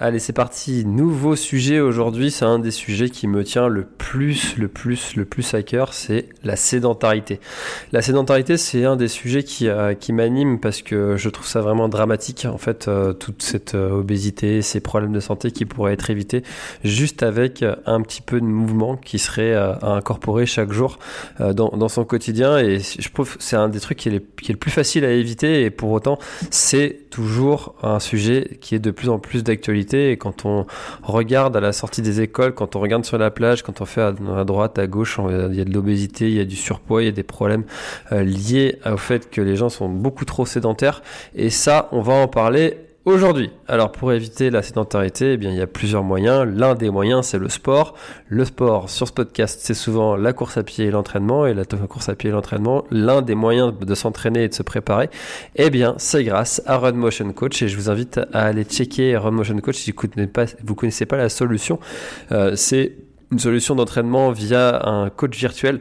Allez, c'est parti. Nouveau sujet aujourd'hui. C'est un des sujets qui me tient le plus, le plus, le plus à cœur. C'est la sédentarité. La sédentarité, c'est un des sujets qui, euh, qui m'anime parce que je trouve ça vraiment dramatique. En fait, euh, toute cette euh, obésité, ces problèmes de santé qui pourraient être évités juste avec un petit peu de mouvement qui serait à incorporer chaque jour dans, son quotidien. Et je trouve que c'est un des trucs qui est le plus facile à éviter. Et pour autant, c'est toujours un sujet qui est de plus en plus d'actualité et quand on regarde à la sortie des écoles, quand on regarde sur la plage, quand on fait à, droite, à gauche, il y a de l'obésité, il y a du surpoids, il y a des problèmes euh, liés au fait que les gens sont beaucoup trop sédentaires. Et ça, on va en parler Aujourd'hui, alors pour éviter la sédentarité, eh bien, il y a plusieurs moyens. L'un des moyens, c'est le sport. Le sport, sur ce podcast, c'est souvent la course à pied et l'entraînement. Et la course à pied et l'entraînement, l'un des moyens de s'entraîner et de se préparer, eh bien, c'est grâce à Run Motion Coach. Et je vous invite à aller checker Run Motion Coach si vous ne connaissez, connaissez pas la solution. Euh, c'est une solution d'entraînement via un coach virtuel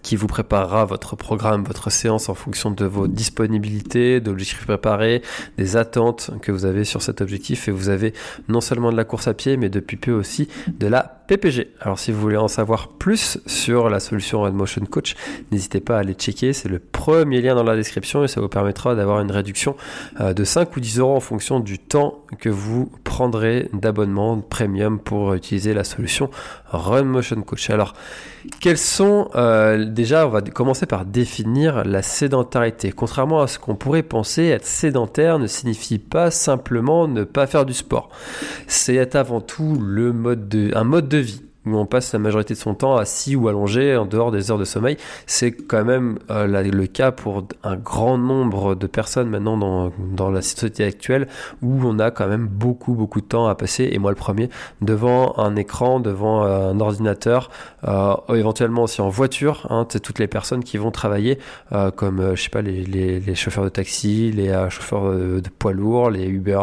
qui vous préparera votre programme, votre séance en fonction de vos disponibilités, d'objectifs préparés, des attentes que vous avez sur cet objectif. Et vous avez non seulement de la course à pied, mais depuis peu aussi de la PPG. Alors si vous voulez en savoir plus sur la solution Red Motion Coach, n'hésitez pas à aller checker. C'est le premier lien dans la description et ça vous permettra d'avoir une réduction euh, de 5 ou 10 euros en fonction du temps que vous prendrez d'abonnement premium pour utiliser la solution Run Motion Coach. Alors, quels sont euh, déjà, on va commencer par définir la sédentarité. Contrairement à ce qu'on pourrait penser, être sédentaire ne signifie pas simplement ne pas faire du sport. C'est avant tout le mode de, un mode de vie où on passe la majorité de son temps assis ou allongé en dehors des heures de sommeil. C'est quand même euh, le cas pour un grand nombre de personnes maintenant dans, dans, la société actuelle où on a quand même beaucoup beaucoup de temps à passer, et moi le premier, devant un écran, devant euh, un ordinateur, euh, éventuellement aussi en voiture. Hein, toutes les personnes qui vont travailler comme je sais pas les, les, les, chauffeurs de taxi, les chauffeurs de, poids lourds, les Uber,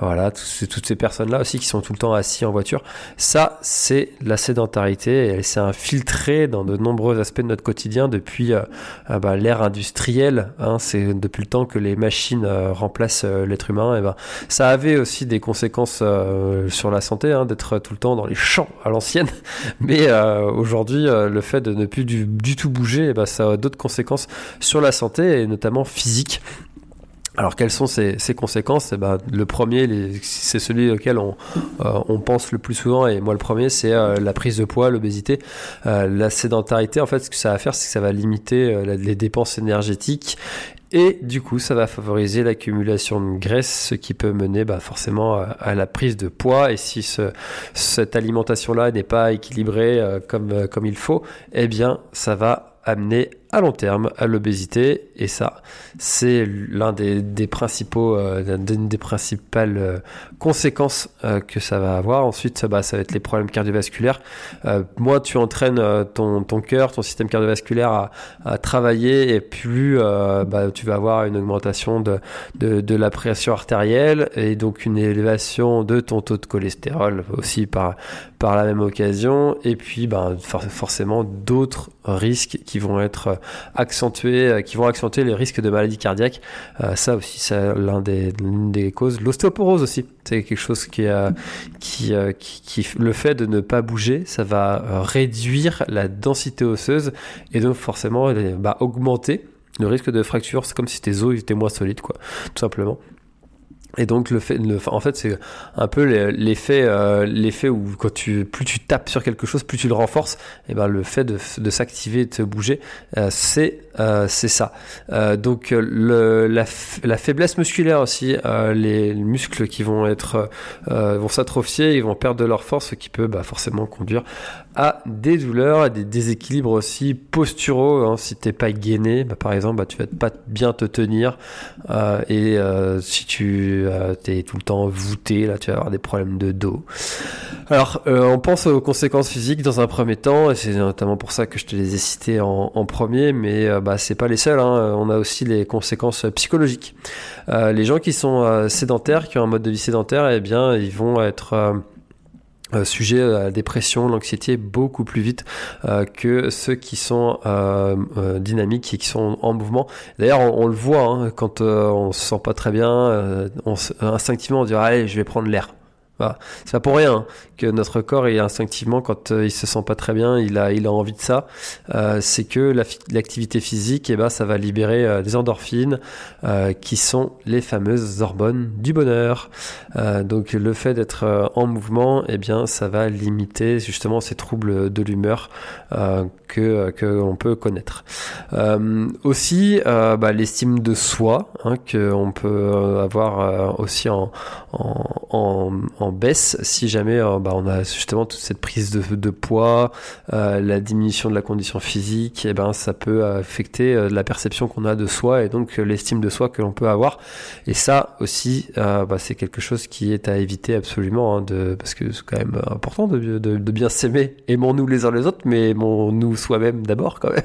voilà, toutes ces personnes là aussi qui sont tout le temps assis en voiture. Ça c'est la sédentarité elle s'est infiltrée dans de nombreux aspects de notre quotidien depuis euh, euh, bah, l'ère industrielle. Hein, c'est depuis le temps que les machines euh, remplacent l'être humain. Et ben, ça avait aussi des conséquences sur la santé hein, d'être tout le temps dans les champs à l'ancienne. Mais aujourd'hui, le fait de ne plus du, tout bouger, ben, ça a d'autres conséquences sur la santé et notamment physique. Alors quelles sont ces, conséquences? Eh ben, Le premier, c'est celui auquel on, euh, on, pense le plus souvent, et moi le premier, c'est euh, la prise de poids, l'obésité. Euh, la sédentarité, en fait, ce que ça va faire, c'est que ça va limiter les dépenses énergétiques, et du coup, ça va favoriser l'accumulation de graisse, ce qui peut mener bah, forcément à, la prise de poids. Et si ce, cette alimentation-là n'est pas équilibrée comme, comme il faut, eh bien, ça va amener à long terme à l'obésité et ça c'est l'un des, principaux euh, des principales euh, conséquences euh, que ça va avoir. Ensuite bah, ça va être les problèmes cardiovasculaires. Moins tu entraînes ton, ton cœur ton système cardiovasculaire à, à travailler et plus bah, tu vas avoir une augmentation de, de, de, la pression artérielle et donc une élévation de ton taux de cholestérol aussi par, par la même occasion. Et puis bah, forcément d'autres risques qui vont être accentuer, euh, qui vont accentuer les risques de maladies cardiaques. Euh, ça aussi, c'est l'un des, l'une des causes. L'ostéoporose aussi, c'est quelque chose qui, qui, qui, le fait de ne pas bouger, ça va réduire la densité osseuse et donc forcément bah, augmenter le risque de fracture. C'est comme si tes os étaient moins solides, quoi, tout simplement. Et donc le fait, en fait, c'est un peu l'effet, euh, l'effet où quand tu, plus tu tapes sur quelque chose, plus tu le renforces. Et ben le fait de, de s'activer, de se bouger, euh, c'est euh, c'est ça. donc le, la, la, faiblesse musculaire aussi, les muscles qui vont être vont s'atrophier, ils vont perdre de leur force, ce qui peut bah, forcément conduire à des douleurs, à des déséquilibres aussi posturaux. Hein. Si t'es pas gainé, bah, par exemple, bah, tu vas pas bien te tenir. Euh, et euh, si tu euh, es tout le temps voûté, là, tu vas avoir des problèmes de dos. Alors, on pense aux conséquences physiques dans un premier temps, et c'est notamment pour ça que je te les ai citées en, premier, mais bah, c'est pas les seuls. Hein. On a aussi les conséquences psychologiques. les gens qui sont sédentaires, qui ont un mode de vie sédentaire, eh bien, ils vont être euh, sujet à la dépression, l'anxiété beaucoup plus vite euh, que ceux qui sont euh, dynamiques et qui sont en mouvement. D'ailleurs, on, le voit hein, quand on se sent pas très bien, on, instinctivement on dit allez, je vais prendre l'air. Voilà. C'est pas pour rien hein, que notre corps, est instinctivement, quand euh, il se sent pas très bien, il a, il a envie de ça. Euh, c'est que l'activité physique, eh ben, ça va libérer des endorphines, euh, qui sont les fameuses hormones du bonheur. Donc, le fait d'être en mouvement, et eh bien, ça va limiter justement ces troubles de l'humeur que que l'on peut connaître. aussi, bah, l'estime de soi, hein, que on peut avoir aussi en baisse si jamais euh, bah, on a justement toute cette prise de, poids, euh, la diminution de la condition physique, et eh ben ça peut affecter euh, la perception qu'on a de soi et donc l'estime de soi que l'on peut avoir. Et ça aussi, bah, c'est quelque chose qui est à éviter absolument, hein, de, parce que c'est quand même important de, de, bien s'aimer. Aimons-nous les uns les autres, mais aimons-nous soi-même d'abord quand même.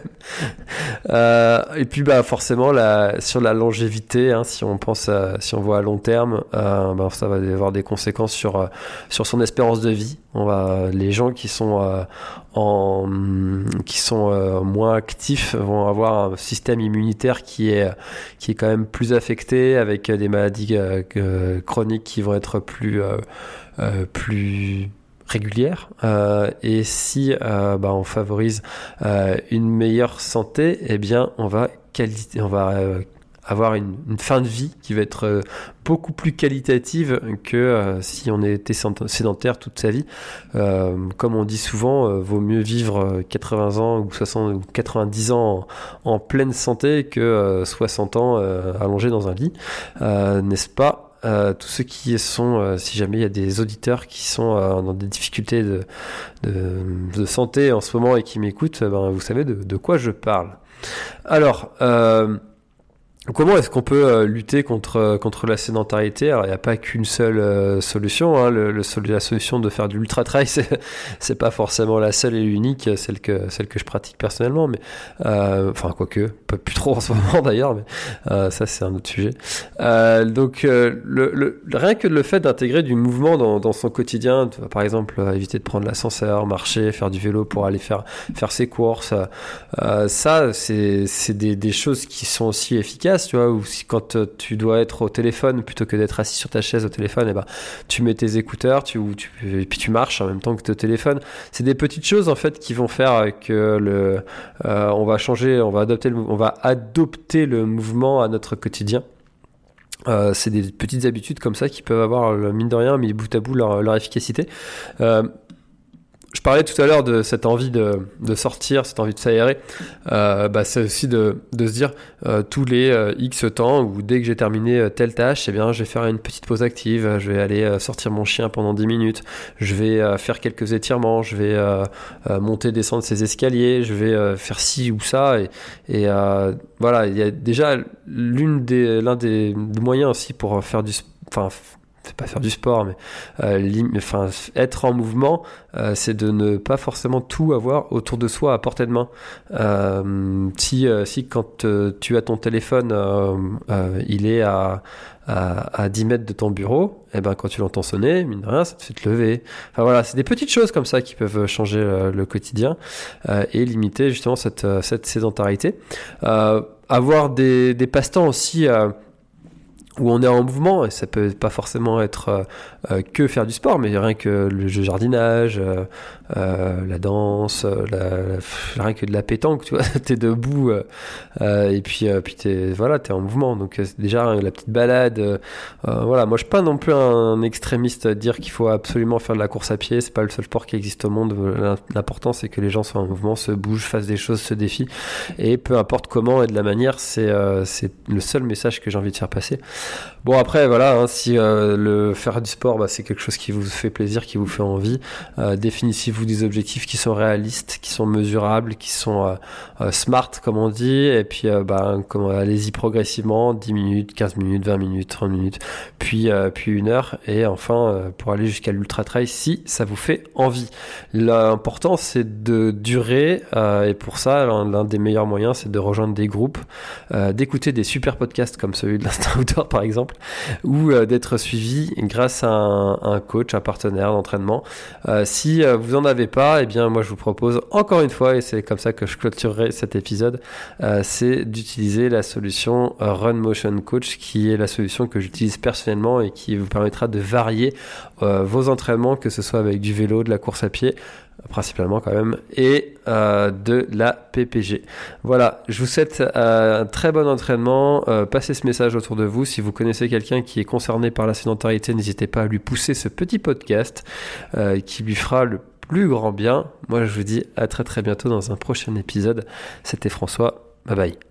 et puis bah forcément la, sur la longévité, hein, si on pense, si on voit à long terme, bah, ça va avoir des conséquences sur euh, sur, son espérance de vie. On va, les gens qui sont euh, en, qui sont euh, moins actifs vont avoir un système immunitaire qui est qui est quand même plus affecté avec des maladies chroniques qui vont être plus plus régulières et si bah, on favorise une meilleure santé eh bien on va on va avoir une, fin de vie qui va être euh, beaucoup plus qualitative que euh, si on était sédentaire toute sa vie. Euh, comme on dit souvent, vaut mieux vivre 80 ans ou 60 ou 90 ans en, pleine santé que 60 ans allongé dans un lit, n'est-ce pas? Tous ceux qui sont, si jamais il y a des auditeurs qui sont dans des difficultés de, de, santé en ce moment et qui m'écoutent, ben, vous savez de, de, quoi je parle. Alors, Comment est-ce qu'on peut euh, lutter contre, euh, contre la sédentarité? Alors, il n'y a pas qu'une seule euh, solution. Hein. La solution de faire du ultra trail, c'est pas forcément la seule et l'unique, celle que, celle que je pratique personnellement. Mais enfin, quoique, pas plus trop en ce moment d'ailleurs, mais ça c'est un autre sujet. donc, le, rien que le fait d'intégrer du mouvement dans, son quotidien, par exemple, éviter de prendre l'ascenseur, marcher, faire du vélo pour aller faire faire ses courses, ça c'est des, des choses qui sont aussi efficaces tu vois, ou si quand euh, tu dois être au téléphone plutôt que d'être assis sur ta chaise au téléphone, et eh ben tu mets tes écouteurs, tu, tu, et puis tu marches en même temps que au téléphone. C'est des petites choses en fait qui vont faire que le, euh, on va changer, on va adopter, le, on va adopter le mouvement à notre quotidien. Euh, c'est des petites habitudes comme ça qui peuvent avoir, mine de rien, mis bout à bout leur, efficacité. Euh, je parlais tout à l'heure de cette envie de, de, sortir, cette envie de s'aérer. Euh, bah, c'est aussi de, de, se dire euh, tous les euh, X temps ou dès que j'ai terminé euh, telle tâche, eh bien, je vais faire une petite pause active. Je vais aller sortir mon chien pendant 10 minutes. Je vais faire quelques étirements. Je vais monter, descendre ces escaliers. Je vais faire ci ou ça. Et, et voilà, il y a déjà l'une des l'un des moyens aussi pour faire du enfin c'est pas faire du sport, mais euh, enfin, être en mouvement, euh, c'est de ne pas forcément tout avoir autour de soi à portée de main. Euh, si, euh, si quand euh, tu as ton téléphone, il est à, à, à, 10 mètres de ton bureau, et eh ben quand tu l'entends sonner, mine de rien, ça te fait te lever. Enfin voilà, c'est des petites choses comme ça qui peuvent changer le quotidien et limiter justement cette, cette sédentarité. avoir des, des passe-temps aussi où on est en mouvement, et ça peut pas forcément être euh, euh, que faire du sport, mais rien que le jeu jardinage, euh, la danse, la, rien que de la pétanque, tu vois, t'es debout, et puis, puis t'es, voilà, t'es en mouvement, donc déjà la petite balade, voilà, moi je suis pas non plus un extrémiste à dire qu'il faut absolument faire de la course à pied, c'est pas le seul sport qui existe au monde, l'important c'est que les gens soient en mouvement, se bougent, fassent des choses, se défient, et peu importe comment et de la manière, c'est, c'est le seul message que j'ai envie de faire passer. Bon après voilà, hein, si euh, le faire du sport, bah, c'est quelque chose qui vous fait plaisir, qui vous fait envie, euh, définissez-vous des objectifs qui sont réalistes, qui sont mesurables, qui sont euh, smart comme on dit, et puis bah, allez-y progressivement, 10 minutes, 15 minutes, 20 minutes, 30 minutes, puis puis une heure, et enfin pour aller jusqu'à l'ultra trail si ça vous fait envie. L'important c'est de durer, et pour ça l'un des meilleurs moyens c'est de rejoindre des groupes, d'écouter des super podcasts comme celui de l'instant outdoor par exemple, ou euh, d'être suivi grâce à un, coach, un partenaire d'entraînement. Euh, si euh, vous en avez pas, eh bien moi je vous propose encore une fois, et c'est comme ça que je clôturerai cet épisode, c'est d'utiliser la solution Run Motion Coach, qui est la solution que j'utilise personnellement et qui vous permettra de varier vos entraînements, que ce soit avec du vélo, de la course à pied principalement quand même, et euh, de la PPG. Voilà, je vous souhaite euh, un très bon entraînement. Euh, passez ce message autour de vous. Si vous connaissez quelqu'un qui est concerné par la sédentarité, n'hésitez pas à lui pousser ce petit podcast qui lui fera le plus grand bien. Moi, je vous dis à très très bientôt dans un prochain épisode. C'était François. Bye bye.